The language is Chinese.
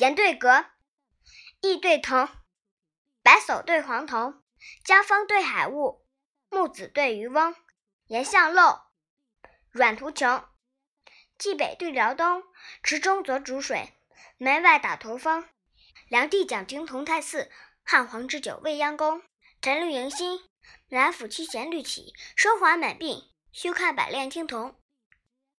言对格，意对同，白叟对黄童，江风对海雾，木子对渔翁，言向陋，阮途穷，冀北对辽东，池中则煮水，门外打头风。梁帝讲经同泰寺，汉皇置酒未央宫。陈绿迎新，南府七贤绿起，奢华满鬓，休看百炼青铜。